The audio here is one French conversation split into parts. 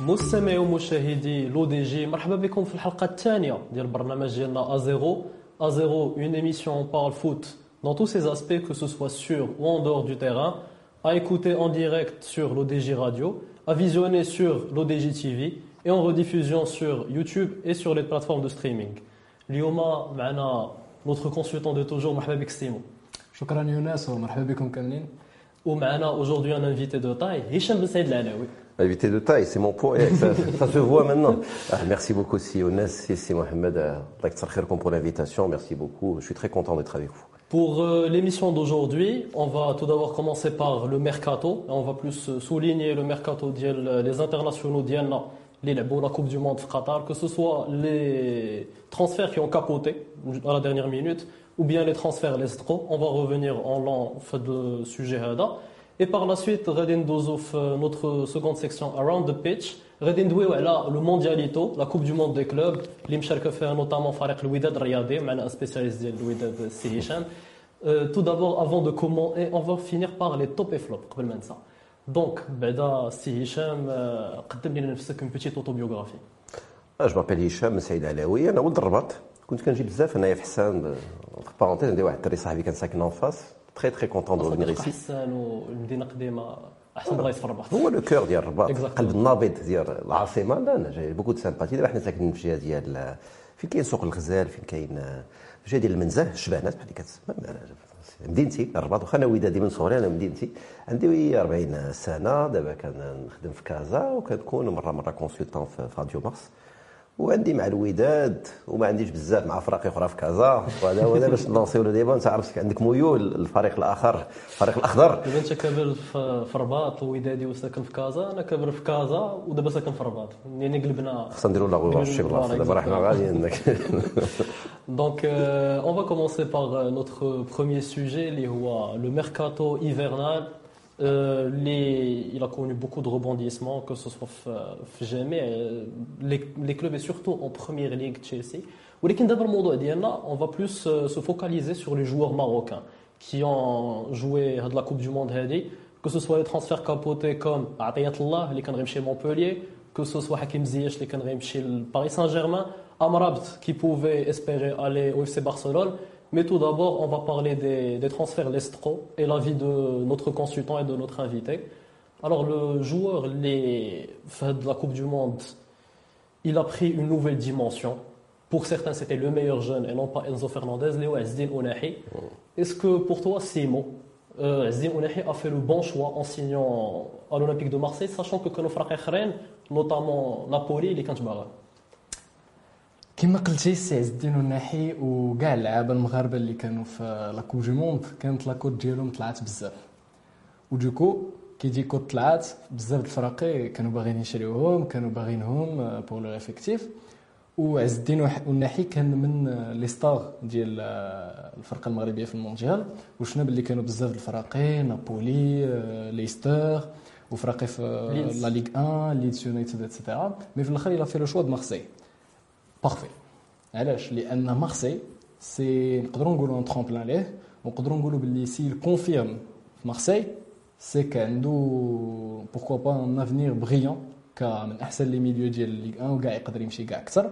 مستمعي ومشاهدي لو دي جي مرحبا بكم في الحلقه الثانيه ديال البرنامج ديالنا ازيرو ازيرو اون ايميسيون بارل فوت dans tous ses aspects que ce soit sur ou en dehors du terrain à écouter en direct sur l'ODJ Radio à visionner sur l'ODJ TV et en rediffusion sur YouTube et sur les plateformes de streaming اليوم معنا notre consultant de toujours مرحبا بك سيمو شكرا يونس ومرحبا بكم كاملين ومعنا aujourd'hui un invité de taille هشام بن سعيد العلاوي Invité de taille, c'est mon poids. Ça, ça se voit maintenant. Ah, merci beaucoup, si Younes, si Mohamed. Allah pour l'invitation. Merci beaucoup. Je suis très content d'être avec vous. Pour euh, l'émission d'aujourd'hui, on va tout d'abord commencer par le mercato. On va plus euh, souligner le mercato des internationaux d'Yanna, les labos, la Coupe du Monde au Qatar, que ce soit les transferts qui ont capoté à la dernière minute, ou bien les transferts les trop. On va revenir en l'an de sujet là Et par la suite, Redin Dozouf, euh, notre seconde section Around the Pitch. Redin Doué, là, le Mondialito, la Coupe du Monde des clubs, l'Imcharka fait notamment Farek Louidad Riyadi, un spécialiste de Louidad Sihishan. Euh, tout d'abord, avant de comment, et on va finir par les top et flops, ça. Donc, Beda Si Hicham, قدم لنا نفسك une petite autobiographie. Je m'appelle Hicham Saïd Alaoui, أنا ولد الرباط. كنت كنجي بزاف. انايا في حسان entre parenthèses عندي واحد الدري صاحبي كان ساكن en face. Très très content de revenir ici. هو لو كور ديال الرباط. قلب النابض ديال العاصمة. لا أنا جاي بوكو دو سامباتي دابا حنا ساكنين في الجهه ديال فين كاين سوق الغزال فين كاين الجهه ديال المنزه الشبانات بحال كتسمى. مدينتي الرباط واخا أنا ودادي من صغري أنا مدينتي عندي 40 سنة دابا كنخدم في كازا وكنكون مرة مرة كونسلتون في راديو مارس. وعندي مع الوداد وما عنديش بزاف مع فرق أخرى في كازا. وهذا هو باش نلونسيو له ديما انت عارف عندك ميول الفريق الآخر الفريق الأخضر. دابا انت كابر في الرباط وودادي وساكن في كازا أنا كابر في كازا ودابا ساكن في الرباط يعني قلبنا خصنا نديرو لا غوار شي بلاصه دابا راه حنا غاديين دونك اون فا كومونسي باغ نوتر بروميير سوجي اللي هو لو ميركاتو ايفرنال Euh, les, il a connu beaucoup de rebondissements, que ce soit jamais euh, les, les, clubs et surtout en première ligue Chelsea. On va plus euh, se focaliser sur les joueurs marocains qui ont joué de la Coupe du Monde, que ce soit les transferts capotés comme Atayatullah, qui est chez Montpellier, que ce soit Hakim Ziyech, qui est chez Paris Saint-Germain, Amrabt, qui pouvait espérer aller au FC Barcelone. Mais tout d'abord, on va parler des, des transferts Lestro et l'avis de notre consultant et de notre invité. Alors, le joueur les, de la Coupe du Monde, il a pris une nouvelle dimension. Pour certains, c'était le meilleur jeune et non pas Enzo Fernandez, Léo Azdin Ounahi. Est-ce que pour toi, Simo, euh, Azdin Ounahi a fait le bon choix en signant à l'Olympique de Marseille, sachant que frères notamment Napoli, les Kantbara كما قلتي سي عز الدين الناحي وكاع اللعابة المغاربة اللي كانوا في لاكوب دو موند كانت لاكوت ديالهم طلعت بزاف. ودوكو كي دي كوت طلعت بزاف الفرق كانوا باغيين يشريوهم كانوا باغينهم بور لو افيكتيف وعز الدين الناحي كان من لي ستار ديال الفرقة المغربية في المونديال. وشنا باللي كانوا بزاف الفرق نابولي ليستر وفرقي في لا ليغ 1 ليدز يونايتد اتسيتيرا مي في الأخر إلى في لو شوا دو مارسي بارفي علاش لان مارسي سي نقدروا نقولوا ان ترومبلان ليه ونقدروا نقولوا باللي سي كونفيرم في مارسي سي كعنده بوركوا با ان افنير بريون من احسن لي ميليو ديال ليغ 1 وكاع يقدر يمشي كاع اكثر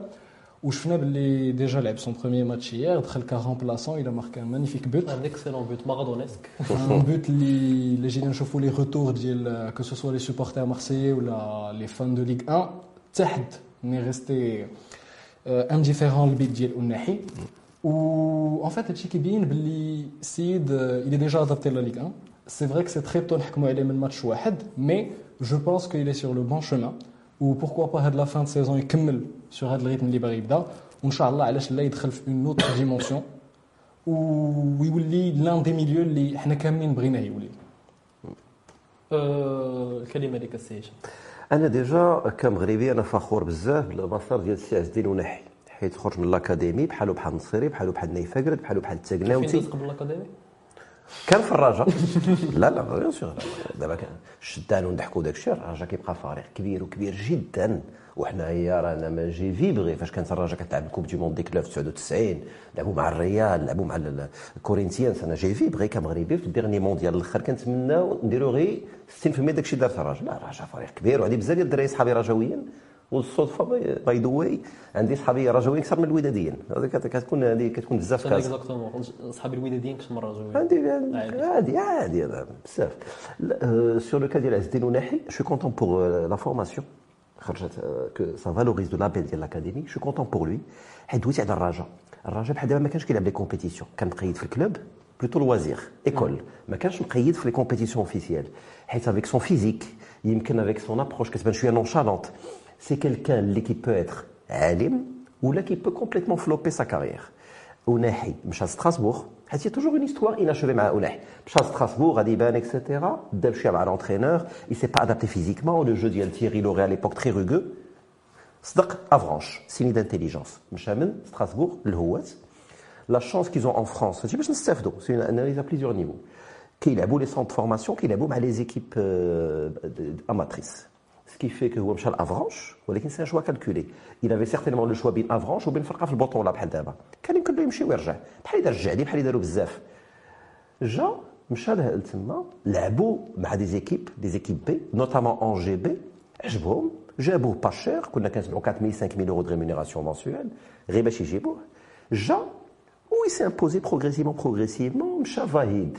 وشفنا باللي ديجا لعب سون بروميي ماتش هيير دخل كا رومبلاسون الى ماركا ان مانيفيك بوت ان اكسلون بوت مارادونيسك ان بوت اللي اللي جينا نشوفوا لي روتور ديال كو سو سوا لي سوبورتير مارسيي ولا لي فان دو ليغ 1 تحت ني ريستي انديفيرون البيت ديال الناحي و ان فات هادشي كيبين باللي السيد الي ديجا ادابتي لا ليغ 1 سي فري كو سي تري تو نحكموا عليه من ماتش واحد مي جو بونس كو الي سور لو بون شومان و بوركوا با هاد لا فان دو سيزون يكمل سور هاد الريتم اللي باغي يبدا وان شاء الله علاش لا يدخل في اون اوتر ديمونسيون ويولي لان دي ميليو اللي حنا كاملين بغيناه يولي الكلمة ديك السي أنا ديجا كمغربي أنا فخور بزاف بالمسار ديال السي عز الدين ونحي حيت خرج من الأكاديمي بحالو بحال النصيري بحالو بحال نايف بحالو بحال التقناوتي فين قبل الأكاديمي؟ كان في الرجاء لا لا بيان سور دابا شدان ونضحكوا داك الشيء الرجاء كيبقى فريق كبير وكبير جدا. وحنايا رانا ما جي فيبغي فاش كانت الرجاء كتلعب الكوب دي موند ديك 99 لعبوا مع الريال لعبوا مع الكورينتيانز أنا جي فيبغي كمغربي في الديرني مونديال الأخر. كنتمناو نديرو غير 60% داك الشيء دارت الرجاء لا الرجاء فريق كبير وعندي بزاف ديال الدراري صحابي رجاويين والصدفه باي ذا واي عندي صحابي رجاويين اكثر من الوداديين هذه كتكون هذه كتكون بزاف كاس صحابي الوداديين اكثر من الرجاويين عندي عادي عادي بزاف سور لو كا ديال عز الدين وناحي شو كونتون بور لا فورماسيون خرجت كو سا فالوريز دو لابيل ديال لاكاديمي شو كونتون بور لوي حيت دويت على الرجاء الرجاء بحال دابا ما كانش كيلعب لي كومبيتيسيون كان مقيد في الكلوب بلوتو لوازير ايكول ما كانش مقيد في لي كومبيتيسيون اوفيسيال حيت افيك سون فيزيك يمكن افيك سون ابروش كتبان شويه نونشالونت c'est quelqu'un qui peut être alim ou qui peut complètement flopper sa carrière. Ounahi, à Strasbourg, il y a toujours une histoire inachevée avec Ounahi. à Strasbourg, Adiban, etc. Delchia à l'entraîneur, il ne s'est pas adapté physiquement. Le jeu d'Yel Thierry l'aurait à l'époque très rugueux. C'est Avranche, signe d'intelligence. Mchamen, Strasbourg, le. La chance qu'ils ont en France, c'est une analyse à plusieurs niveaux. Qu'il a beau les centres de formation, qu'il a beau les équipes euh, amatrices Ce qui fait que هو مشى لافرانش ولكن سي شوا كالكولي il avait certainement le choix بين افرانش وبين فرقه في البطوله بحال دابا كان يمكن له يمشي ويرجع بحال دار الجعدي بحال داروا بزاف جا مشى لتما لعبوا مع دي زيكيب دي زيكيب بي نوتامون ان جي بي عجبهم جابوه با شير كنا كنسمعوا 4000 5000 اورو دو ريمونيراسيون منسويل غير باش يجيبوه جا وي سي امبوزي بروغريسيفمون بروغريسيفمون مشى فاهيد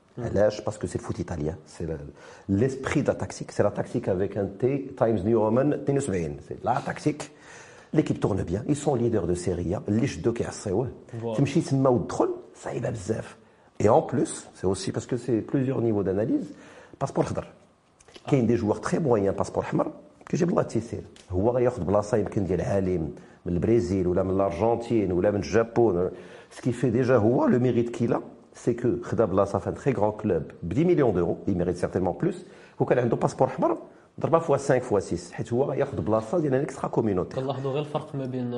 علاش باسكو سي الفوت ايطاليان سي ليسبري دا تاكتيك سي لا تاكتيك افيك ان تي تايمز نيو رومان 72 سي لا تاكتيك ليكيب تورن بيان اي سون ليدر دو سيريا اللي شدو كيعصيوه تمشي تما وتدخل صعيبه بزاف اي اون بلوس سي اوسي باسكو سي بليزيور نيفو داناليز باسبور خضر كاين دي جوار تري مويان باسبور احمر كيجيب الله التيسير هو غياخذ بلاصه يمكن ديال عالم من البرازيل ولا من الارجنتين ولا من الجابون سكي في ديجا هو لو ميريت كيلا سي كو خدا بلاصه في ان تري غران كلوب ب 10 مليون دورو il mérite certainement plus وكان عنده باسبور احمر ضربها فوا 5 فوا 6 حيت هو ياخذ بلاصه ديال ان اكسترا كوميونيتي كنلاحظوا غير الفرق ما بين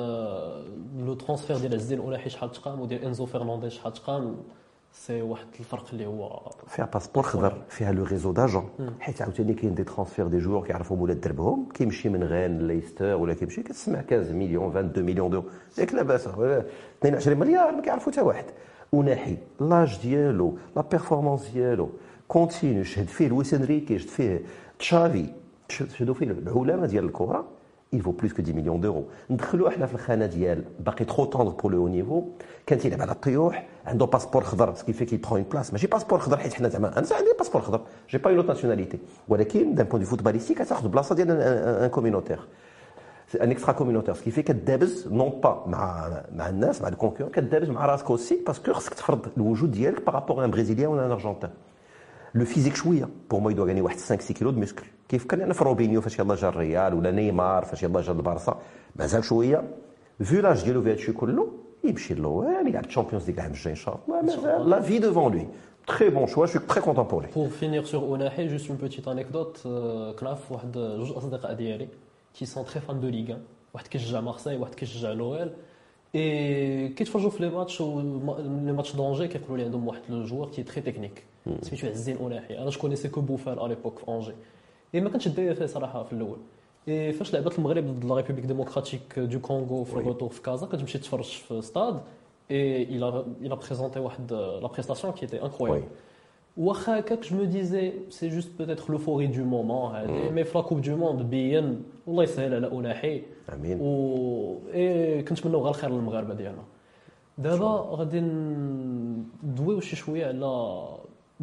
لو ترونسفير ديال عز الدين اولاحي شحال تقام وديال انزو فرنانديز شحال تقام سي واحد الفرق اللي هو فيها باسبور خضر فيها لو ريزو داجون حيت عاوتاني كاين دي ترانسفير دي جوور كيعرفوا ولاد دربهم كيمشي من غان ليستر ولا كيمشي كتسمع 15 مليون 22 مليون دو ياك لاباس 22 مليار ما كيعرفوا حتى واحد وناحي لاج ديالو لا بيرفورمانس ديالو كونتينيو شهد فيه لويس انريكي شهد فيه تشافي شهدوا فيه العلماء ديال الكره il vaut plus que 10 millions d'euros ندخلوا احنا في الخانه ديال باقي ترو طوندر بور لو نيفو كان تيلعب على الطيوح عنده باسبور خضر سكي في كي برون اون بلاس ماشي باسبور خضر حيت حنا زعما انا عندي باسبور خضر جي با اون ناسيوناليتي ولكن دان بوان دو فوتباليستيك كتاخذ بلاصه ديال ان كومينوتير ان اكسترا كومينوتير سكي في كدابز نون با مع مع الناس مع الكونكور كدابز مع راسك اوسي باسكو خصك تفرض الوجود ديالك بارابور ان بريزيليان ولا ان ارجنتان لو فيزيك شويه بور مو يدو غاني واحد 5 6 كيلو دو مسكل كيف كان في روبينيو فاش يلاه جا الريال ولا نيمار فاش يلاه جا البارسا مازال شويه فيو لاج ديالو في هادشي كله يمشي للوام يلعب الشامبيونز ليغ العام الجاي ان شاء الله مازال لا في devant lui Très bon choix, je suis très content pour lui. Pour finir sur Ounahi, juste une petite anecdote. كنعرف واحد جوج اصدقاء ديالي qui sont très fans de Ligue 1. واحد كيشجع مارسيل واحد كيشجع لويل اي كيتفرجوا في لي ماتش لي ماتش دونجي كيقولوا لي عندهم واحد لو جوار كي تري تكنيك سميتو عزين اوناحي أنا جو كونيسي كو بوفال ا ليبوك في انجي اي ما كنتش داير فيه صراحة في الأول اي فاش لعبت المغرب ضد لا ريبوبليك ديموكراتيك دو كونغو في الروتور في كازا كتمشي تفرج في ستاد اي il a il a présenté واحد لا بريستاسيون كي ايتي انكرويابل واخا هكاك جو مو ديزي سي جوست بوتيتر لوفوري دو مومون هادي مي في لا كوب دو موند بين والله يسهل على اوناحي امين و اي كنتمناو غير الخير للمغاربه ديالنا دابا غادي ندويو شي شويه على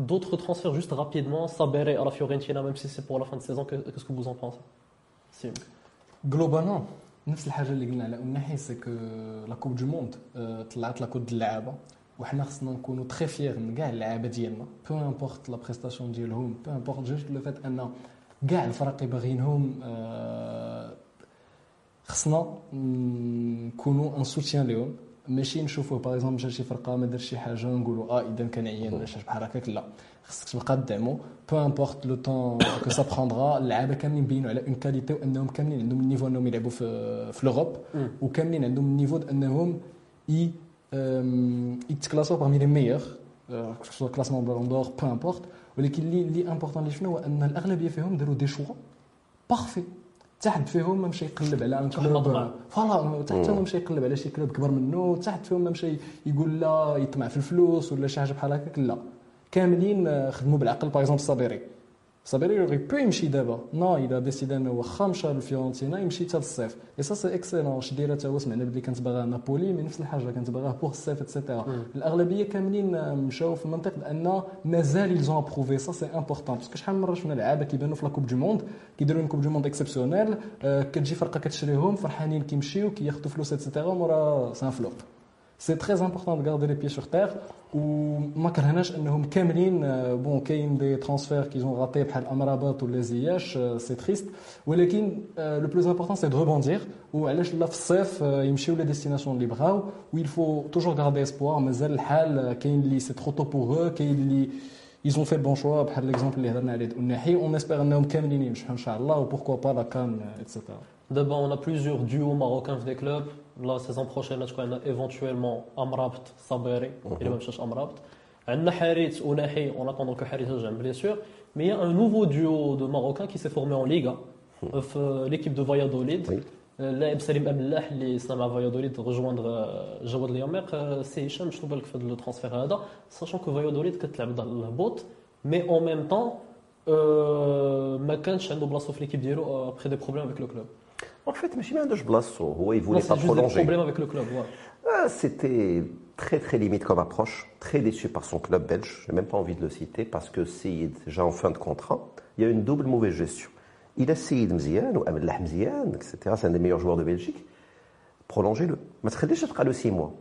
d'autres transferts juste rapidement Sabere à la Fiorentina même si c'est pour la fin de saison qu'est-ce que vous en pensez Sim. globalement نفس الحاجه اللي قلنا على الناحيه سي كو لا كوب دو موند طلعت لا كود اللعابه وحنا خصنا نكونوا تري فيغ من كاع اللعابة ديالنا. بو امبورت لا بريستاسيون ديالهم بو امبورت جوست لو فات أن كاع الفرق باغيينهم آه، خصنا نكونوا ان سوتيان لهم. ماشي نشوفوه باغ اكزومبل مشى شي فرقة ما دارش شي حاجة نقولوا آه إذا كان عيان ولا شي بحال هكاك لا. خصك تبقى تدعمو. بو امبورت لو طون كو سا بروندرا اللعابة كاملين بينوا على اون كاليتي وأنهم كاملين عندهم النيفو أنهم يلعبوا في في لوروب وكاملين عندهم النيفو أنهم ي يتكلاسوا parmi لي ميور سوا كلاسمون بالون دور بو امبورت ولكن اللي اللي امبورطون اللي شنو هو ان الاغلبيه فيهم داروا دي شوا بارفي حتى حد فيهم ما مشى يقلب على ان كلوب فوالا حتى ما مشى يقلب على شي كلوب كبر منه حتى حد فيهم ما مشى يقول لا يطمع في الفلوس ولا شي حاجة بحال هكاك لا. كاملين خدموا بالعقل. باغ اكزومبل صابيري صابيري يوغي بو يمشي دابا نو إلى ديسيدي انه واخا مشى لفيورنتينا يمشي حتى للصيف اي سا سي اكسيلون شي دايره تا هو سمعنا بلي كانت باغا نابولي مي نفس الحاجة كانت باغا بوغ الصيف اتسيتيرا الاغلبيه كاملين مشاو في المنطق لأن مازال يلزون ابروفي سا سي امبورطون باسكو شحال من مره شفنا لعابه كيبانوا في لاكوب دو موند كيديروا كوب دو موند اكسبسيونيل كتجي فرقه كتشريهم فرحانين كيمشيو كياخذوا فلوس اتسيتيرا مورا سان فلوب سي تري امبورطون دو غاردي لي بيي سور تير وما كرهناش انهم كاملين بون كاين دي ترانسفير كي زون غاتي بحال امرابط ولا زياش سي تريست ولكن لو بلوز امبورطون سي دو روبوندير وعلاش لا في الصيف يمشيو لا ديستيناسيون اللي بغاو ويل فو توجور غاردي اسبوار مازال الحال كاين اللي سي ترو تو بوغ كاين اللي ils ont fait le bon choix بحال ليكزومبل اللي هضرنا عليه الناحي اون اسبير انهم كاملين ينجحوا ان شاء الله وبوركوا با لا كان اتسيتيرا D'abord, on a plusieurs duos marocains des clubs. La saison prochaine, on a éventuellement Amrabt, Saberi, et même chose Amrabt. On a Harit ou Nahi, en attendant que Harit j'aime bien sûr. Mais il y a un nouveau duo de Marocains qui s'est formé en Liga, l'équipe de Valladolid. اللاعب سليم املاح اللي سلم على فايادوليد رجواندغ جواد الياميق سي هشام شنو بالك في الترانسفير هذا ساشون كو فايادوليد كتلعب ضد الهبوط مي اون ميم طون ما كانش عنده بلاصه في ليكيب ديالو ابخي دي بروبليم افيك لو كلوب En fait, il voulait pas prolonger. Des problème avec le club. Ah, c'était très très limite comme approche, très déçu par son club belge. J'ai même pas envie de le citer parce que c'est déjà en fin de contrat. Il y a une double mauvaise gestion. Il a Seyid Mzian ou Abdellah Mzian, etc. C'est un des meilleurs joueurs de Belgique. Prolongez-le. Mais ce le 6 mois.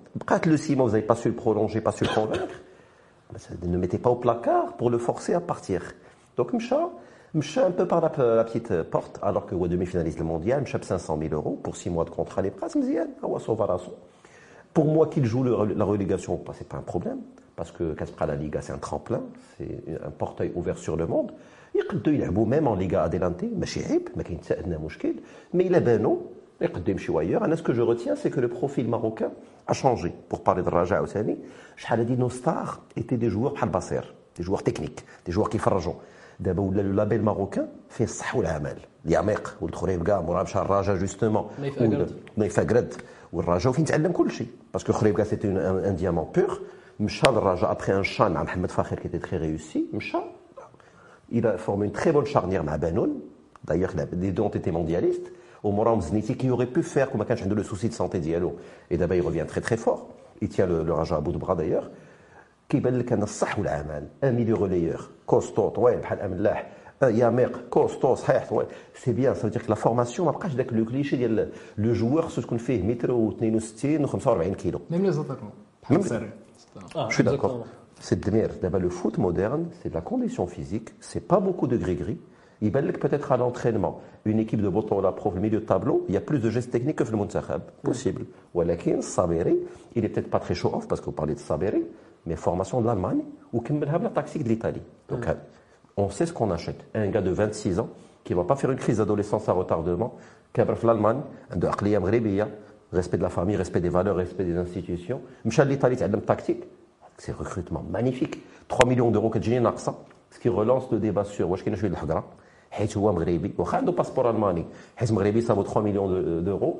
Le 6 mois, vous n'avez pas su le prolonger, pas su le convaincre, ne mettez pas au placard pour le forcer à partir. Donc, Mcha, Mcha un peu par la, la petite porte, alors que demi-finaliste le mondial, Mcha 500 000 euros pour 6 mois de contrat, les prises Mzian, Pour moi, qu'il joue le, la relégation, c'est pas un problème, parce que Caspra la Liga, c'est un tremplin, c'est un portail ouvert sur le monde. يقدروا يلعبوا même en Liga Adelante ماشي عيب ما كاين حتى ادنى مشكل mais il a بانوا يقدروا يمشيوا ailleurs انا ce que je retiens c'est que le profil marocain a changé pour parler de Raja عاوتاني شحال هادي nos stars étaient des joueurs بحال باصير des joueurs techniques des joueurs كيفرجوا دابا ولا لو لابيل ماروكان فيه الصح والعمل الياميق ولد خريب كاع مورا مشى الراجا جوستومون نايف اكرد والراجا وفين تعلم كل شيء باسكو خريب كاع سيتي ان ديامون بور مشى للراجا ابخي ان شان مع محمد فاخر كي تي تري ريوسي مشى il a formé une très bonne charnière مع بانون d'ailleurs les deux ont été mondialistes ومورا Zniti qui aurait pu faire كما كانش عنده le souci de santé diallo et d'abord il revient très très fort il tient le, le Raja كيبان لك انا الصح والعمل ان ميليو ريليور كوستو طويل بحال املاح ياميق كوستو صحيح طويل سي بيان سا دير لا فورماسيون ما بقاش داك لو كليشي ديال لو جوور خصو تكون فيه متر و62 و45 كيلو ميم لي زاتاكون بحال ساري Je suis d'accord. C'est Dmer. D'abord, le foot moderne, c'est de la condition physique. C'est pas beaucoup de gris-gris. Il que peut-être à l'entraînement, une équipe de Boton la prof, le milieu de tableau, il y a plus de gestes techniques que le Muntakhab. Possible. Ou Alakin, Saberi, il est peut-être pas très show-off parce que vous parlez de Saberi, mais formation de l'Allemagne ou la tactique de l'Italie. Donc, on sait ce qu'on achète. Un gars de 26 ans qui ne va pas faire une crise d'adolescence à retardement, qui a l'Allemagne, de Aqliya Mghribiya, respect de la famille, respect des valeurs, respect des institutions. Michel l'Italie, c'est une tactique. C'est recrutement magnifique. 3 millions d'euros que j'ai ناقصة ce qui relance le débat sur واش كاين شويه الهضره حيت هو مغربي واخا عنده باسبور الماني حيت مغربي صابو 3 مليون دورو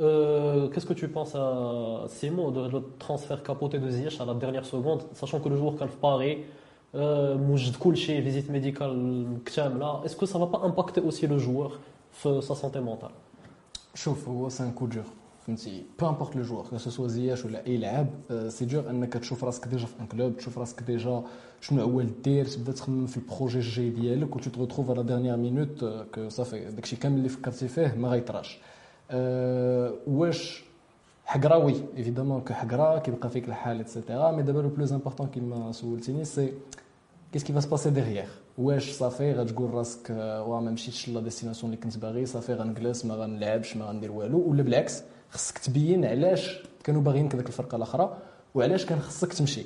Euh, Qu'est-ce que tu penses à Simon de le transfert capoté de Ziyech à la dernière seconde, sachant que le joueur quand Paris, موجد كل شيء فيزيت ميديكال كامله اسكو سا با امباكتي اوسي لو جوور في سا سونتي مونتال شوف هو سان كو دور فهمتي بو امبورت لو جوور كو سوا زياش ولا اي لعاب سي دور انك تشوف راسك ديجا في ان كلوب تشوف راسك ديجا شنو هو دير تبدا تخمم في البروجي الجاي ديالك و تو تروتروف على ديرنيير مينوت كو صافي داكشي كامل اللي فكرتي فيه ما غيطراش واش حقرا وي ايفيدامون كحقرا كيبقى فيك الحال اكسيتيرا مي دابا لو بلوز امبورطون كيما سولتيني سي كيس كي فا سباسي ديغيير واش صافي غتقول راسك وا ما مشيتش لا ديستيناسيون اللي كنت باغي صافي غنجلس ما غنلعبش ما غندير والو ولا بالعكس خصك تبين علاش كانوا باغيينك ديك الفرقه الاخرى وعلاش كان خصك تمشي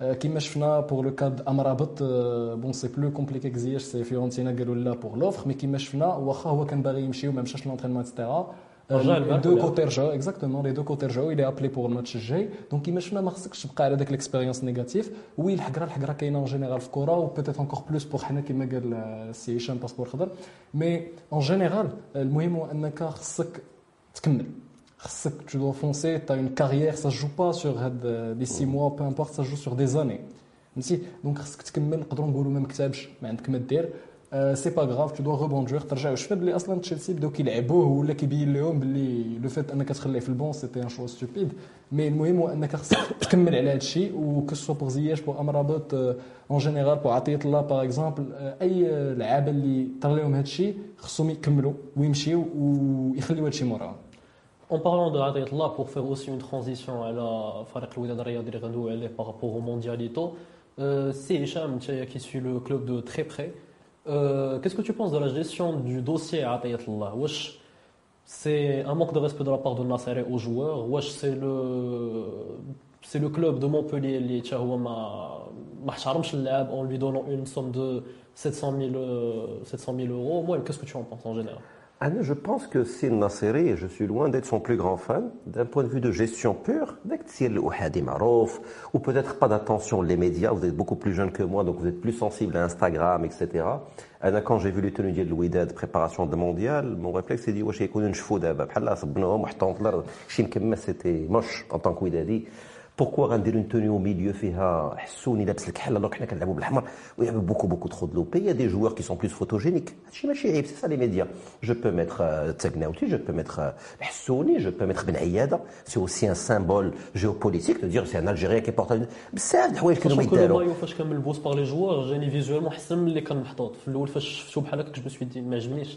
كيما شفنا بور لو كاد امرابط بون سي بلو كومبليكي كزياش سي فيورنتينا قالوا لا بور لوفر مي كيما شفنا واخا هو كان باغي يمشي وما مشاش لونترينمون اكسترا دو كوتي رجعوا اكزاكتومون لي دو كوتي رجعوا الي ابلي بور الماتش الجاي دونك كيما شفنا ما خصكش تبقى على داك ليكسبيريونس نيجاتيف وي الحقرة الحقرة كاينة اون جينيرال في الكره و بوتيت انكور بلوس بور حنا كيما قال السي هشام باسبور خضر. مي اون جينيرال المهم هو أنك خصك تكمل. Tu dois foncer, tu as une carrière, ça ne joue pas sur les 6 mois, peu importe, ça joue sur des années. Donc, خصك تكمل نقدروا نقولوا ما مكتبش ما عندك ما دير سي با غاف تو دو ريبوندور ترجع شفنا بلي أصلا تشيلسي بداو كيلعبوه ولا كيبين لهم بلي لو فيت انك تخليه في البون سيتي ان شوا ستوبيد مي المهم هو انك خصك تكمل على هذا الشيء وكسو بور زياش بور امرابط اون جينيرال بور عطيه الله باغ اكزومبل اي لعابه اللي طرا لهم هذا الشيء خصهم يكملوا ويمشيو ويخليو هذا الشيء موراهم En parlant de là pour faire aussi une transition à la Farik par rapport au Mondialito, euh, c'est Hicham qui suit le club de très près. Euh, qu'est-ce que tu penses de la gestion du dossier à Atayatullah C'est un manque de respect de la part de Nasser aux joueurs c'est le, c'est le club de Montpellier qui en lui donnant une somme de 700 000, 700 000 euros. Qu'est-ce que tu en penses en général? Je pense que c'est Nasseri, et je suis loin d'être son plus grand fan, d'un point de vue de gestion pure, ou peut-être pas d'attention, les médias, vous êtes beaucoup plus jeune que moi, donc vous êtes plus sensible à Instagram, etc. Quand j'ai vu les tenues de préparation de mondial, mon réflexe s'est dit, c'était moche en tant que بوكو غندير اون توني ميليو فيها حسوني لابس الكحل دونك حنا كنلعبوا بالاحمر ويلعبوا بوكو بوكو تخو دلوبي لوبي دي جوار كي سون بلوس فوتوجينيك هادشي ماشي عيب سي سا لي ميديا جو بو ميتر تاكناوتي جو بو ميتر حسوني جو بو ميتر بن عياده سي اوسي ان سامبول جيوبوليتيك دو دير سي ان الجيريا كي بورتا بزاف د الحوايج كانوا يديروا كل مايو فاش كان ملبوس باغ لي جوار جاني فيزوال محسن من اللي كان محطوط في الأول فاش شفتو بحال هكا جو سوي ما عجبنيش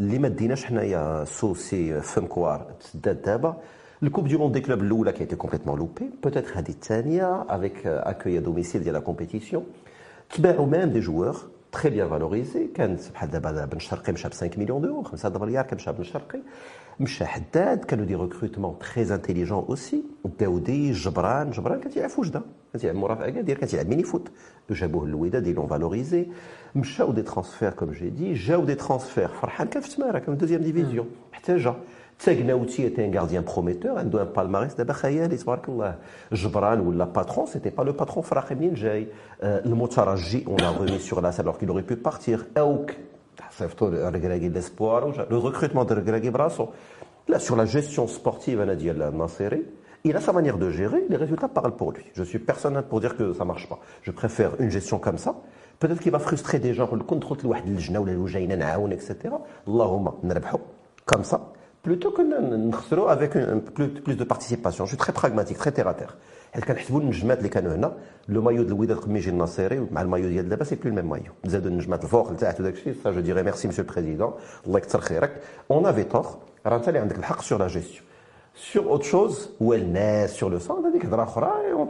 اللي ما ديناش حنايا سوسي فم كوار تسداد دابا الكوب دي موند دي كلوب الاولى كي كومبليتمون لوبي بوتيتر هذه الثانيه افيك اكوي دوميسيل ديال لا كومبيتيسيون تباعوا ميم دي جوور تري بيان فالوريزي كانت بحال دابا بن شرقي مشى ب 5 مليون دورو 5 مليار كان مشى بن شرقي مشى حداد كانوا دي ريكروتمون تري انتيليجون اوسي داودي جبران جبران كان تيلعب في وجده كان تيلعب مرافع اكادير كان تيلعب ميني فوت جابوه الوداد ils l'ont valorisé مشاو دي ترانسفير كوم جي دي جاو دي ترانسفير فرحان كان في تماره كان في دوزيام ديفيزيون احتاجها تاغناوتي était un gardien prometteur عنده ان بالماريس دابا خيالي تبارك الله جبران ولا باترون سيتي با لو باترون فراقي منين جاي المترجي اون لا remis sur la alors qu'il aurait pu partir اوك صيفطوا ركراكي ديسبوار لو ريكروتمون دو ركراكي براسو لا sur la gestion sportive انا ديال الناصري Il a sa manière de gérer, les résultats parlent pour lui. Je suis personnel pour dire que ça marche pas. Je préfère une gestion comme ça. Peut-être qu'il va frustrer des gens, le contrôle de etc. Allahumma, comme ça. Plutôt que avec plus, plus de participation. Je suis très pragmatique, très terre à terre. كنحسبوا النجمات اللي كانوا هنا لو مايو ديال الوداد قبل ما يجي الناصيري مع المايو ديال دابا سي بلو الميم مايو زادوا النجمات الفوق لتحت وداك الشيء سا جو ديري ميرسي مسيو البريزيدون الله يكثر خيرك اون افي تور راه انت اللي عندك الحق sur la gestion sur autre chose, ou elle naît sur le sang,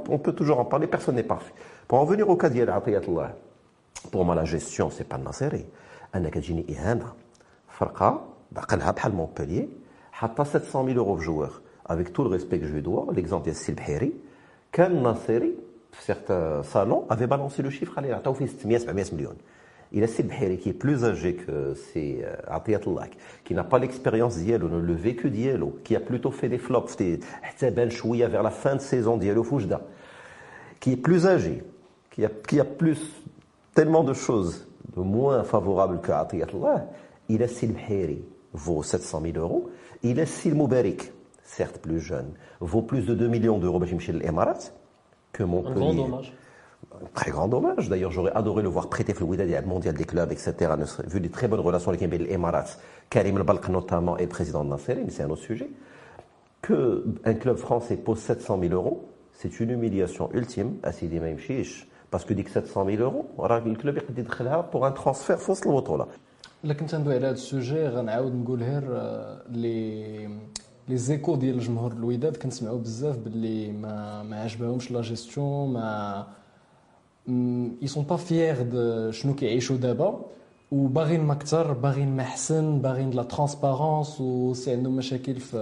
on peut toujours en parler, personne n'est parfait. Pour en venir au cas d'Yel Atiyatullah, pour moi la gestion, c'est pas Nasseri. Anna Kajini Ihana, Farqa, Daqalha Bhal Montpellier, Hatta 700 000 euros joueur, avec tout le respect que je lui dois, l'exemple d'Yassil Bhiri, Kan Nasseri, certains salons, avaient balancé le chiffre, à allez, Ataoufis, 700 millions il a Bahiri qui est plus âgé que c'est euh, Atiyat qui n'a pas l'expérience d'Yelo, le vécu d'Yelo, qui a plutôt fait des flops, ben vers la fin de saison d'Yelo Foujda, qui est plus âgé, qui a, qui a plus, tellement de choses de moins favorables que Atiyat il a Sil Bahiri, vaut 700 000 euros, il a Sil Moubarik, certes plus jeune, vaut plus de 2 millions d'euros, que Montpellier. Un grand dommage très grand dommage. D'ailleurs, j'aurais adoré le voir prêter Flouida à mondial des clubs, etc. Vu les très bonnes relations avec les Émirats, Karim El notamment est président de Nasser, mais c'est un autre sujet. Qu'un club français pose 700 000 euros, c'est une humiliation ultime à Sidi Maïmchiche. Parce que dit que 700 000 euros, le club est pour un transfert fausse le moto là. لكن تندوي على هذا السوجي غنعاود نقول غير لي لي زيكو ديال الجمهور الوداد كنسمعوا بزاف باللي ما ما عجبهمش لا جيستيون ما ils sont pas fiers de شنو كيعيشوا دابا وباغيين ما أكثر باغيين ما احسن باغيين لا ترانسبارونس وسي عندهم مشاكل في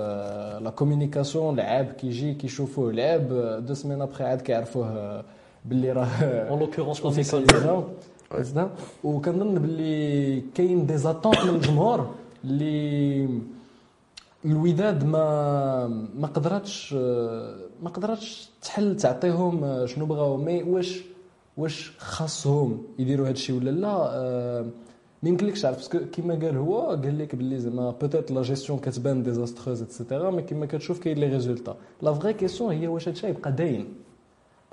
لا كومونيكاسيون لعاب كيجي كيشوفوه لعب دو سيمين ابخي عاد كيعرفوه باللي راه اون لوكورونس وكنظن باللي كاين دي زاتونت من الجمهور اللي الوداد ما ما قدراتش ما قدراتش تحل تعطيهم شنو بغاو مي واش واش خاصهم يديروا هذا الشيء ولا لا؟ آه ما يمكنلكش تعرف باسكو كيما قال هو قال لك باللي زعما بوتيت لا جيستيون كتبان ديزاستروز اتسيتيرا مي كيما كتشوف كاين لي ريزولتا لا فغي كيسيون هي واش هادشي يبقى دايم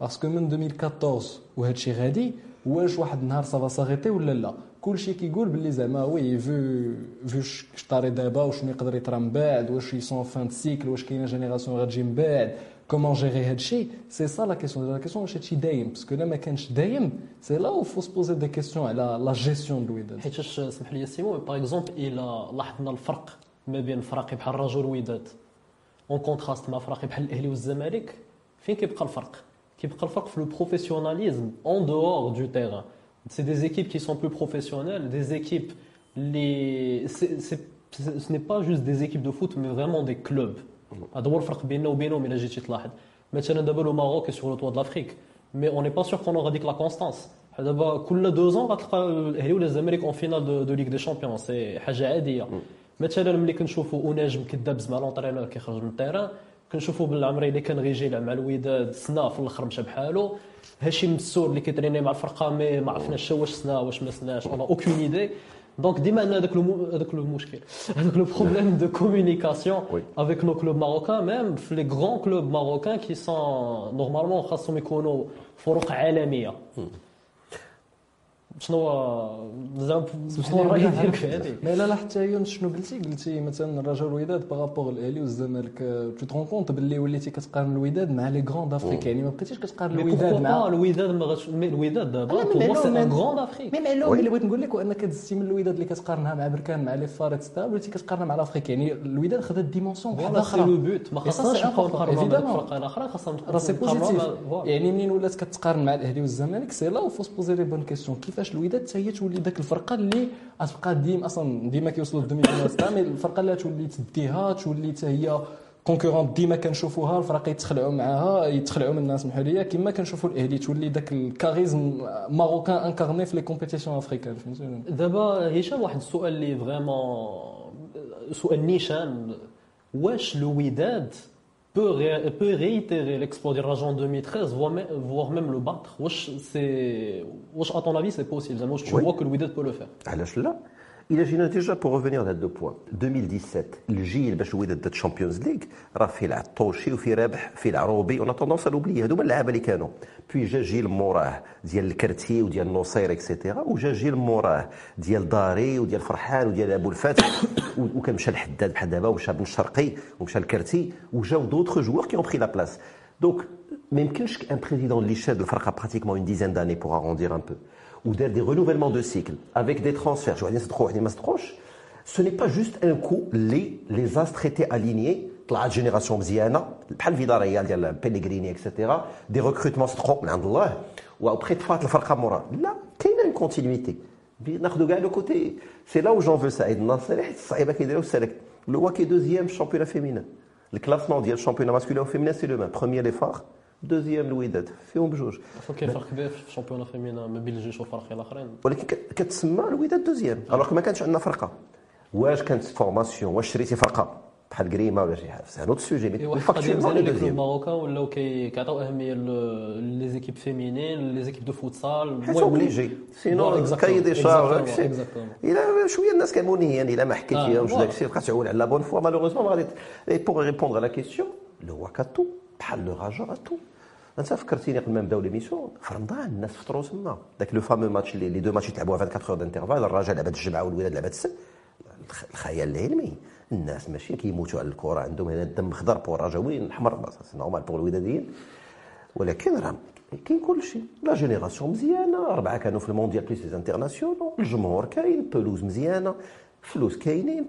باسكو من 2014 وهادشي غادي واش واحد النهار سافا ساغيتي ولا لا؟ كلشي كيقول باللي زعما وي فو فو شطاري دابا وشنو يقدر يطرا من بعد واش يسون فان سيكل واش كاينة جينيراسيون غتجي من بعد. Comment gérer Hedchi C'est ça la question. La question est Dayim. Parce que là, c'est là où il faut se poser des questions la, la gestion de l'ouïdad. Par exemple, il a le farq, mais bien le farq est par le l'ouïdad. En contraste, ma farq est par ou zamarik. Fin qui est le farq Qui est le le professionnalisme en dehors du terrain. C'est des équipes qui sont plus professionnelles, des équipes. Les... C est, c est, ce n'est pas juste des équipes de foot, mais vraiment des clubs. هذا هو الفرق بيننا وبينهم الا جيتي تلاحظ. مثلا دابا لو ماروك سور لو توا د لافريك مي اون با سور كون غاديك لا كونستانس دابا كل دو زون غتلقى الاهلي ولا الزمالك اون فينال دو ليغ دي شامبيون سي حاجة عادية. مثلا ملي كنشوفوا اناجم كدابز مع لونترينور كيخرج من التيران كنشوفوا بالعمري اللي كان غيجي مع الوداد سنا في الأخر مشى بحالو هاشم مسور اللي كيتريني مع الفرقة مي ما عرفناش واش سنا واش ما سناش. اون اوكين ايدي Donc, dès maintenant, avec le, problème de communication avec nos clubs marocains, même les grands clubs marocains qui sont normalement, ils sont شنو زعما شنو الراي ديالك في هذه لا لا حتى يونس شنو قلتي قلتي مثلا الرجاء الوداد بارابور الاهلي والزمالك تو ترون كونت باللي وليتي كتقارن الوداد مع لي غروند افريك يعني ما بقيتيش كتقارن الوداد مع الوداد ما غاش الوداد دابا بور سي ان غروند افريك مي معلوم اللي بغيت نقول لك هو انك دزتي من الوداد اللي كتقارنها مع بركان مع لي فاريت ستار وليتي كتقارنها مع الافريك يعني الوداد خدات ديمونسيون واحدة أخرى لو بوت ما خاصناش نبقاو نقارنوا مع الفرق الاخرى خاصنا راه سي بوزيتيف يعني منين ولات كتقارن مع الاهلي والزمالك سي لا وفوس بوزي لي بون كيسيون كيفاش الوداد حتى هي تولي ذاك الفرقة اللي غتبقى ديما أصلا ديما كيوصلوا للدومي فينال الفرقة اللي تولي تديها تولي حتى هي كونكورونت ديما كنشوفوها الفرق يتخلعوا معاها يتخلعوا من الناس سمحوا لي كما كنشوفوا الأهلي تولي ذاك الكاريزم ماروكان انكارني في لي كومبيتيسيون افريكان دابا هشام واحد السؤال اللي فريمون سؤال نيشان واش لو وداد peut, peut réitérer l'exploit en 2013, voire même, voire même le battre. Wesh, à ton avis, c'est possible. Moi, je oui. vois que Louis peut le faire. Ah, Alors الى جينا ديجا بور ريفونير لهاد دو بوان 2017 الجيل باش الوداد دا الشامبيونز ليغ راه فيه العطوشي وفي رابح في العروبي اون توندونس لوبلي هادو اللعابه اللي كانوا بي جا جيل موراه ديال الكرتي وديال النصير اكسيتيرا وجا جيل موراه ديال داري وديال فرحان وديال ابو الفتح وكان مشى الحداد بحال دابا ومشى بن شرقي ومشى الكرتي وجاو دوطخ جوار كي اون بري لا بلاس دونك ما يمكنش ان بريزيدون اللي شاد الفرقه براتيكمون اون ديزان داني بوغ اروندير ان بو ou des renouvellements de cycles avec des transferts, ce n'est pas juste un coup les, les as traités alignés, la génération mziana, le vida Pellegrini, etc., des recrutements strong, ou après, tu le farqa. Là, il y une continuité. C'est là où j'en veux ça. Le WAC est deuxième championnat féminin. Le classement du championnat masculin ou féminin, c'est le même. Premier, les phares. دوزيام الوداد فيهم بجوج كاين فرق كبير في الشامبيون فيمينا ما بين الجيش والفرق الاخرين ولكن كتسمى الوداد دوزيام الوغ ما كانش عندنا فرقه واش كانت فورماسيون واش شريتي فرقه بحال كريمه ولا شي حاجة سي نوت سوجي مي فاكتورمون لي كلوب ماروكان ولاو كيعطيو اهميه لي زيكيب فيمينين لي زيكيب دو فوتسال حيت اوبليجي سينو كاي دي شارج الا شوية الناس كمنيين الا ما حكيتيهمش داك الشيء بقى تعول على لا بون فوا مالوغوزمون غادي بوغ ريبوندر لا كيسيون لو واكاتو بحال لو راجا اتو انت فكرتيني قبل ما نبداو ليميسيون في رمضان الناس فطروا تما ذاك لو فامو ماتش لي دو ماتش يتلعبوها 24 اور دانترفال الرجاء لعبت الجمعة والولاد لعبت السبت. الخيال العلمي. الناس ماشي كيموتوا على الكرة عندهم هنا الدم خضر بور رجاويين احمر نورمال بور الوداديين ولكن راه كاين كل شيء. لا جينيراسيون مزيانة أربعة كانوا في المونديال بليس لي انترناسيونال الجمهور كاين بلوز مزيانة فلوس كاينين.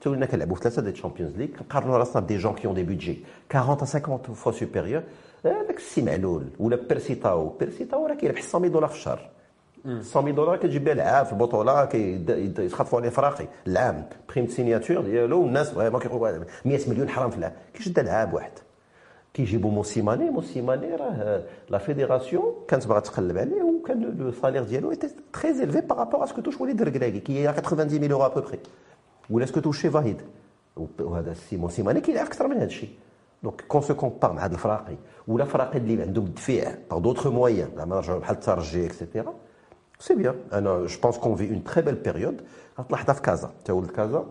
تولينا كنلعبوا في ثلاثه ديال الشامبيونز ليغ كنقارنوا راسنا بدي جون كي اون دي بيدجي 40 à 50 فوا سوبيريور هذاك السي معلول ولا بيرسي تاو بيرسي تاو راه كيربح 100 دولار في الشهر 100 دولار كتجيب بها العام في البطوله كيتخطفوا عليه فراقي العام بريم سيناتور ديالو الناس فريمون كيقولوا 100 مليون حرام في العام كيشد العام واحد كيجيبوا موسيماني موسيماني راه لا فيديراسيون كانت باغا تقلب عليه وكان لو سالير ديالو ايتي تري زيلفي بارابور اسكو توش وليد الركراكي كي 90 ميل اورو ابوبري ولا اسكو توشي فاهيد وهذا السيمون سيماني كيلعب أكثر من هذا الشيء دونك كون سو كومبار مع هذا الفراقي ولا فراقي اللي عندهم الدفيع باغ دوطخ مويان زعما نرجعوا بحال الترجي اكسيتيرا سي بيان أنا جو بونس كون في اون تري بيل بيريود غتلاحظها في كازا تا ولد كازا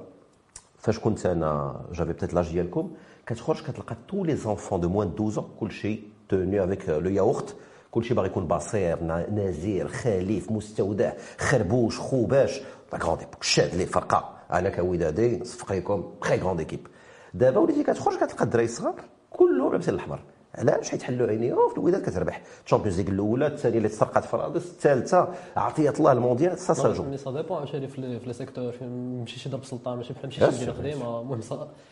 فاش كنت أنا جافي بتيت لاج ديالكم كتخرج كتلقى تو لي زونفون دو موان 12 كلشي توني افيك لو ياورت كلشي باغي يكون باصير نزير خليف مستودع خربوش خوباش لا كروند ايبوك شاد لي فرقه أنا كودادي نصفقيكم تري كروند ايكيب دابا وليتي كتخرج كتلقى الدراري الصغار كلهم لابسين الأحمر. علاش حيت حلوا عينيهم في الوداد كتربح. الشامبيونز ليغ الأولى الثانية اللي تسرقت في رادس الثالثة عطية الله المونديال سا سا جو مي سا ديبون عشان في لي سيكتور ماشي شي ضرب سلطان ماشي بحال ماشي شي خديمه المهم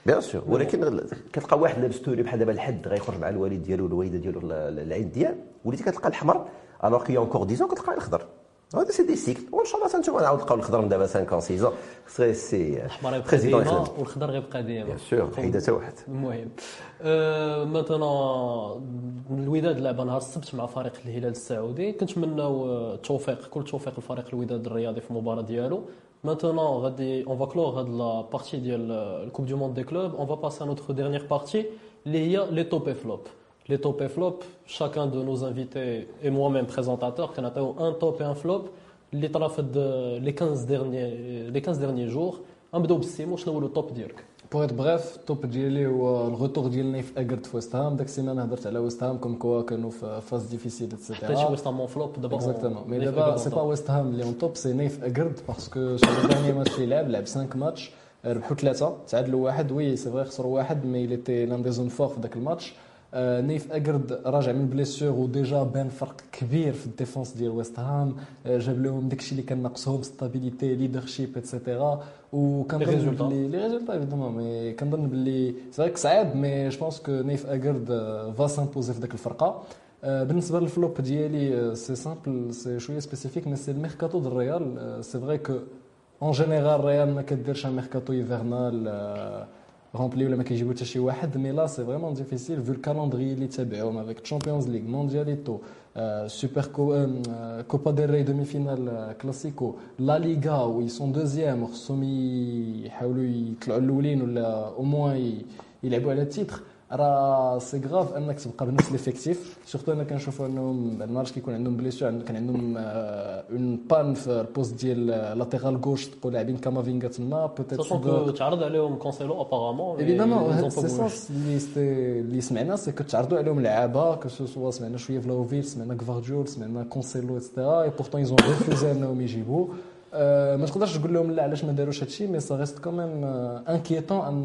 بيان سور ولكن كتلقى واحد لابس توري بحال دابا الحد غيخرج مع الوالد ديالو الوالدة ديالو العين ديال وليتي كتلقى الأحمر الوغ كي اونكور ديزون كتلقى الأخضر. هذا سي دي سيكل وإن شاء الله تنتوما نعاود نلقاو الخضر من دابا 5 6 سي سي الاحمر يبقى ديما والخضر غيبقى ديما. بيان سور حيده حتى واحد. المهم. مثلا الوداد لعب نهار السبت مع فريق الهلال السعودي. كنتمناو التوفيق كل توفيق لفريق الوداد الرياضي في المباراة ديالو. Maintenant, on va clore la partie de la Coupe du Monde des clubs. On va passer à notre dernière partie, les, les top et flop. Les top et flop, chacun de nos invités et moi-même présentateur, qui a un top et un flop, les, les 15 derniers, les 15 derniers jours. نبداو بالسيمو شنو هو لو توب ديالك بوغ ات بريف التوب ديالي هو الغوتور ديالنا في اكرد في ويست هام داك السيمانه هضرت على ويست هام كوم كوا كانوا في فاز ديفيسيل اتسيتيرا حتى شي ويست هام فلوب دابا اكزاكتومون مي دابا سي با ويست هام اللي اون توب سي نيف اكرد باسكو سو لو دانيي ماتش اللي لعب لعب 5 ماتش ربحوا ثلاثه تعادلوا واحد وي سي فري خسروا واحد مي اللي تي لان دي زون فور في ذاك الماتش نيف اكرد راجع من بليسيور وديجا بان فرق كبير في الديفونس ديال ويست هام جاب لهم داكشي اللي كان ناقصهم ستابيليتي ليدرشيب اتسيتيرا وكنظن بلي لي ريزولتا ايفيدومون مي كنظن بلي سي صعيب مي جو بونس كو نيف اكرد فا سامبوزي في ذاك الفرقه بالنسبة للفلوب ديالي سي سامبل سي شوية سبيسيفيك مي سي الميركاتو ديال الريال سي فري كو اون جينيرال الريال ما كديرش ان ميركاتو ايفرنال رامبلي ولا ما كيجيبو حتى شي واحد مي لا سي فريمون ديفيسيل فو الكالندري اللي تابعوهم افيك تشامبيونز ليغ موندياليتو سوبر كوبا ديل ري دومي فينال كلاسيكو لا ليغا وي سون دوزيام خصهم يحاولوا يطلعوا الاولين ولا او موان يلعبوا على التيتر راه سي غراف انك تبقى بنفس ليفيكتيف سورتو أنا كنشوفوا انهم الماتش كيكون عندهم بليسيو كان عندهم اون بان في البوست ديال لاتيرال غوش تقول لاعبين كامافينغا تما بوتيت ساشون تعرض عليهم كونسيلو ابارامون ايفيدامون سي سا اللي سمعنا سي كو تعرضوا عليهم لعابة كو سوا سمعنا شوية فلاوفيل سمعنا كفارديول سمعنا كونسيلو اكسترا اي بورتون يزون ريفوزي انهم يجيبوا ما تقدرش تقول لهم لا علاش ما داروش هادشي مي سا ريست كوميم انكيتون ان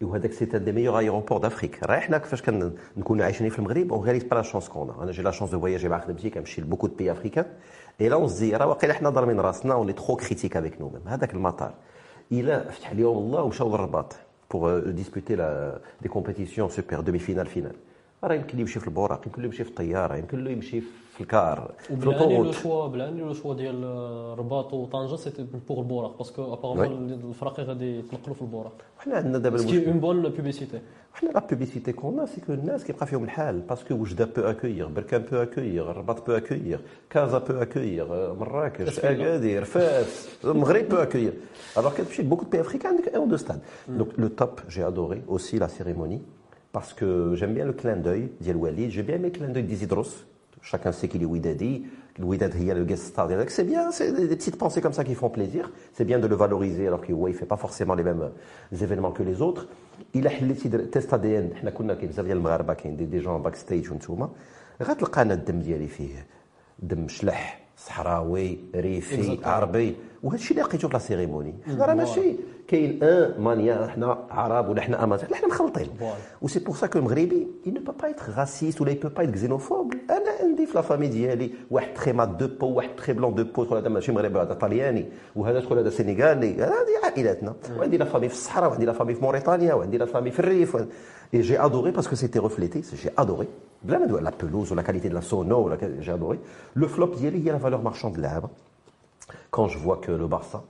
ديال طنجه وهذاك سي ان دي ميور ايروبور دافريك راه حنا كيفاش كنكونوا عايشين في المغرب اون غاليت با لا شونس كون أنا جي لا شونس دو فواياجي مع خدمتي كنمشي لبوكو دو بي افريكان اي لا اون سي راه واقيلا حنا ضاربين راسنا اون لي ترو كريتيك افيك نو ميم هذاك المطار إلى فتح اليوم الله ومشاو للرباط بوغ ديسبوتي دي كومبيتيسيون سوبر دومي فينال فينال راه يمكن له يمشي في البوراق يمكن له يمشي في الطياره يمكن له يمشي في الكار في لو شوا بلاني لو شوا ديال الرباط وطنجة سيتي بوغ البوراق باسكو ابارامون الفراقي غادي يتنقلوا في البوراق. حنا عندنا دابا سكي اون بون بوبيسيتي حنا لا بوبيسيتي كون سي كو الناس كيبقى فيهم الحال باسكو وجدة بو اكويغ بركان بو اكويغ الرباط بو اكويغ كازا بو اكويغ مراكش اكادير فاس المغرب بو اكويغ الوغ كتمشي بوكو بي افريكان عندك اون دو ستاد دونك لو توب جي ادوري اوسي لا سيريموني parce que j'aime bien le clin d'œil d'Yel Walid, j'aime bien le clin d'œil d'Isidros. Chacun sait qu'il est Widadi, le Widad il y a le guest star. C'est bien, c'est des petites pensées comme ça qui font plaisir. C'est bien de le valoriser alors qu'il ne fait pas forcément les mêmes événements que les autres. Il a le test ADN, احنا كنا كاين بزاف ديال المغاربه كاين دي جون باك ستيج وانتوما غتلقى انا الدم ديالي فيه دم شلح صحراوي ريفي عربي وهذا الشيء اللي لقيته في لا سيريموني حنا راه ماشي كاين ان مانيا حنا عرب ولا حنا امازيغ لا حنا مخلطين وسي بور سا كو المغربي il ne peut pas être raciste ولا il peut pas être xénophobe. أنا عندي في لا فامي ديالي واحد تخي مات دو بو واحد تخي بلون دو بو هذا ماشي مغربي هذا طلياني وهذا تقول هذا سينيغالي هذه عائلاتنا. وعندي لا فامي في الصحراء وعندي لا فامي في موريتانيا وعندي لا فامي في الريف. et j'ai adoré parce que c'était reflété j'ai adoré. بلا ما ندوي على لا pelouse ou la qualité de la sono ولا j'ai adoré. Le flop ديالي هي la valeur marchande de l'âme quand je vois que le Barça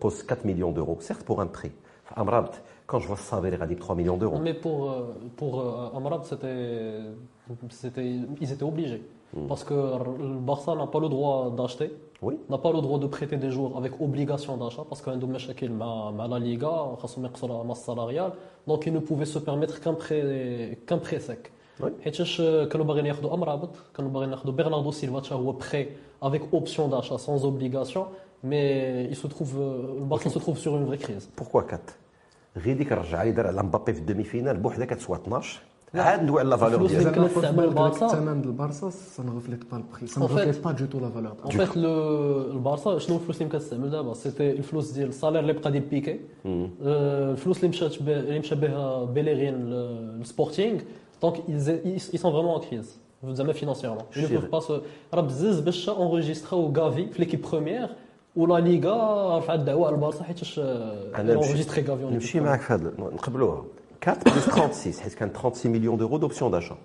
pose 4 millions d'euros, certes pour un prêt. Amrabat, quand je vois ça avec 3 millions d'euros. Mais pour, pour Amrabat, c'était, ils étaient obligés. Mm. Parce que le Barça n'a pas le droit d'acheter, oui. n'a pas le droit de prêter des joueurs avec obligation d'achat, parce qu'il y a un la Liga, la masse salariale, donc ils ne pouvaient se permettre qu'un prêt, qu'un prêt sec. حيتاش كانوا باغيين ياخذوا امرابط كانوا باغيين ياخذوا برناردو سيلفا هو بخي avec option d'achat sans obligation mais il se trouve le Barça se trouve sur une vraie crise. Pourquoi 4 غير ديك رجع لي دار على مبابي في الدومي فينال بوحدها كتسوى 12 عاد ندوي على لا فالور ديالها الثمن ديال البارسا سا نو ريفليت با البري سا نو ريفليت با دو تو لا فالور ان فيت البارسا شنو الفلوس اللي كتستعمل دابا سيتي الفلوس ديال الصالير اللي بقى ديال بيكي الفلوس اللي مشات اللي مشى بها بيليغين للسبورتينغ دونك ils sont vraiment en crise. زعما financièrement. Ils ne peuvent pas se راه بزز باش انغيستراو غافي في ليكيب بروميير ولا ليغا رفعت دعوه على البارسا حيتاش انغيستري غافي نمشي معاك في هذا نقبلوها 4 plus 36 حيت كان 36 مليون دورو دوبسيون داشا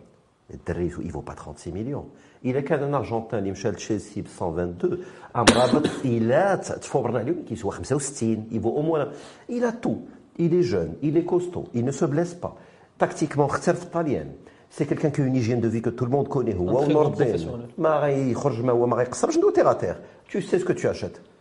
الدري il vaut pas 36 مليون الا كان ان ارجنتين اللي مشى لتشيلسي ب 122 امرابط الى تفورنا عليه كيسوى 65 il vaut au moins il a tout il est jeune il est costaud il ne se blesse pas tactiquement اختار في الطاليان سي كيلكان كو اون هيجين دو في كو تو الموند كوني هو ونوردين ما غيخرج ما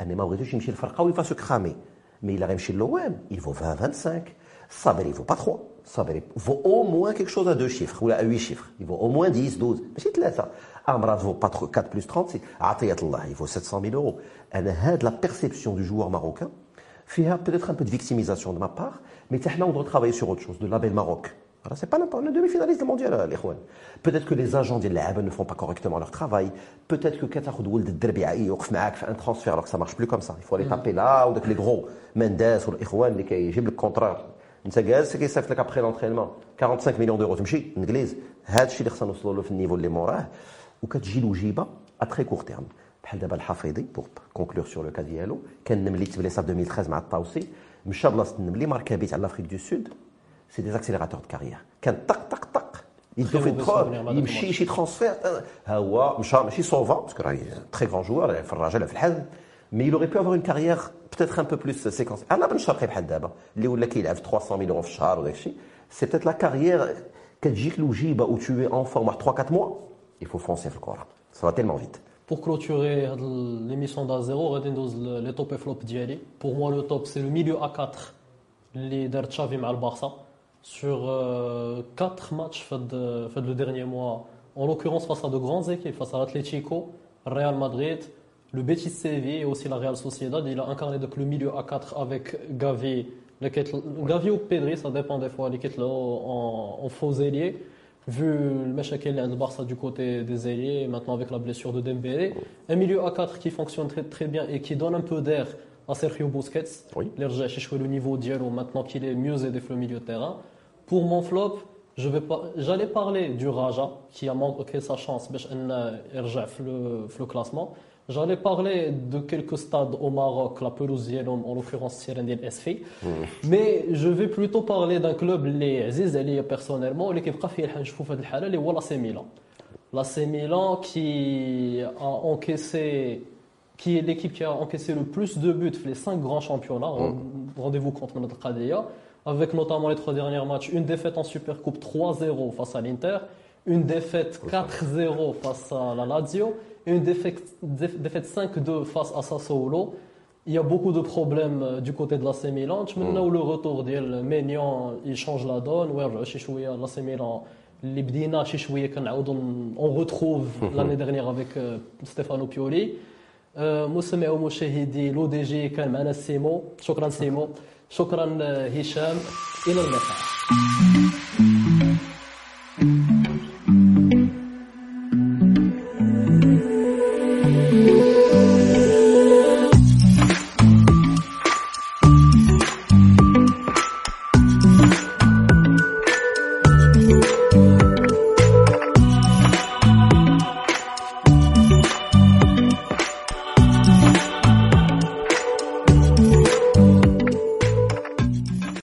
انا ما بغيتوش يمشي للفرقه ويفا سو كرامي مي الا غيمشي للوام il faut 20 25 Sabri, il ne vaut pas 3. Sabri, il vaut au moins quelque chose à 2 chiffres, ou à 8 chiffres. Il vaut au moins 10, 12. ماشي 3. Amrad vaut pas 4 plus 30, c'est Atiyat Allah, il vaut 700 000 euros. Elle a la perception du joueur marocain. فيها peut-être un peu de victimisation de ma part, mais on doit travailler sur autre chose, de label Maroc. C'est pas n'importe On est demi-finaliste mondial, les Peut-être que les agents de ne font pas correctement leur travail. Peut-être que كتاخذ ولد الدربي يوقف معاك في un transfert alors que ça marche plus comme ça. Il faut aller taper là ou les gros Mendes ou الاخوان اللي كيجيب لك كونترا انت جالس كيصيفط لك ابخي لونترينمون 45 مليون دورو تمشي انجليز هذا الشيء اللي خصنا نوصلوا له في النيفو اللي موراه وكتجي الوجيبه ا تري كور تيرم بحال دابا الحفيظي بور كونكلور سور لو كا ديالو كان النملي تبليصا في 2013 مع الطاوسي مشى بلاصه النملي ماركا بيت على لافريك دو سود سي دي اكسيليراتور دو كارير كان طق طق طق يدو في الدخول يمشي شي ترونسفير ها هو مشى ماشي سوفا باسكو راهي تري غران جوار في الرجاء في الحزم مي il aurait pu avoir une carrière peut-être un peu plus séquencée. انا بن شرقي بحال دابا اللي ولا كيلعب 300 مليون في الشهر وداك الشيء سي peut-être la carrière كتجيك الوجيبه ou tu es en forme 3 4 mois il faut foncer في الكره ça va tellement vite Pour clôturer l'émission d'A0, غادي ندوز les top et flop ديالي. Pour moi le top c'est le milieu A4 اللي دار تشافي مع البارسا sur 4 matchs fait le dernier mois en l'occurrence face à de grandes équipes face à l'Atlético, Real Madrid, le Betis Séville et aussi la Real Sociedad. Il a incarné donc le milieu à 4 avec Gavi, Gavi ou Pedri, ça dépend des fois, les en, en faux ailier. Vu le match qu'il y a Barça du côté des ailiers, maintenant avec la blessure de Dembélé. Un milieu à 4 qui fonctionne très, très bien et qui donne un peu d'air à Sergio Busquets. Oui. le niveau dialogue maintenant qu'il est mieux aidé le milieu de terrain. Pour mon flop, j'allais parler du Raja qui a manqué sa chance de le, le classement. J'allais parler de quelques stades au Maroc, la pelouse en l'occurrence Sirendil SFI. Hmm. Mais je vais plutôt parler d'un club les Aziz Ali personnellement, l'équipe qui a fait le l'AC Milan. L'AC Milan qui a encaissé qui est l'équipe qui a encaissé le plus de buts les cinq grands championnats. Hmm. Rendez-vous contre notre Qadia, avec notamment les trois derniers matchs, une défaite en Supercoupe 3-0 face à l'Inter, une défaite 4-0 face à la Lazio une défaite, 5-2 face à Sassuolo. Il y a beaucoup de problèmes euh, du côté de l'AC Milan. Maintenant, mm. le retour de Ménian, il change la donne. L'AC Milan, on retrouve l'année dernière avec euh, Stefano Pioli. مستمعوا مشاهدي لو دي جي كان معنا سيمو. شكرا سيمو. شكرا هشام. إلى اللقاء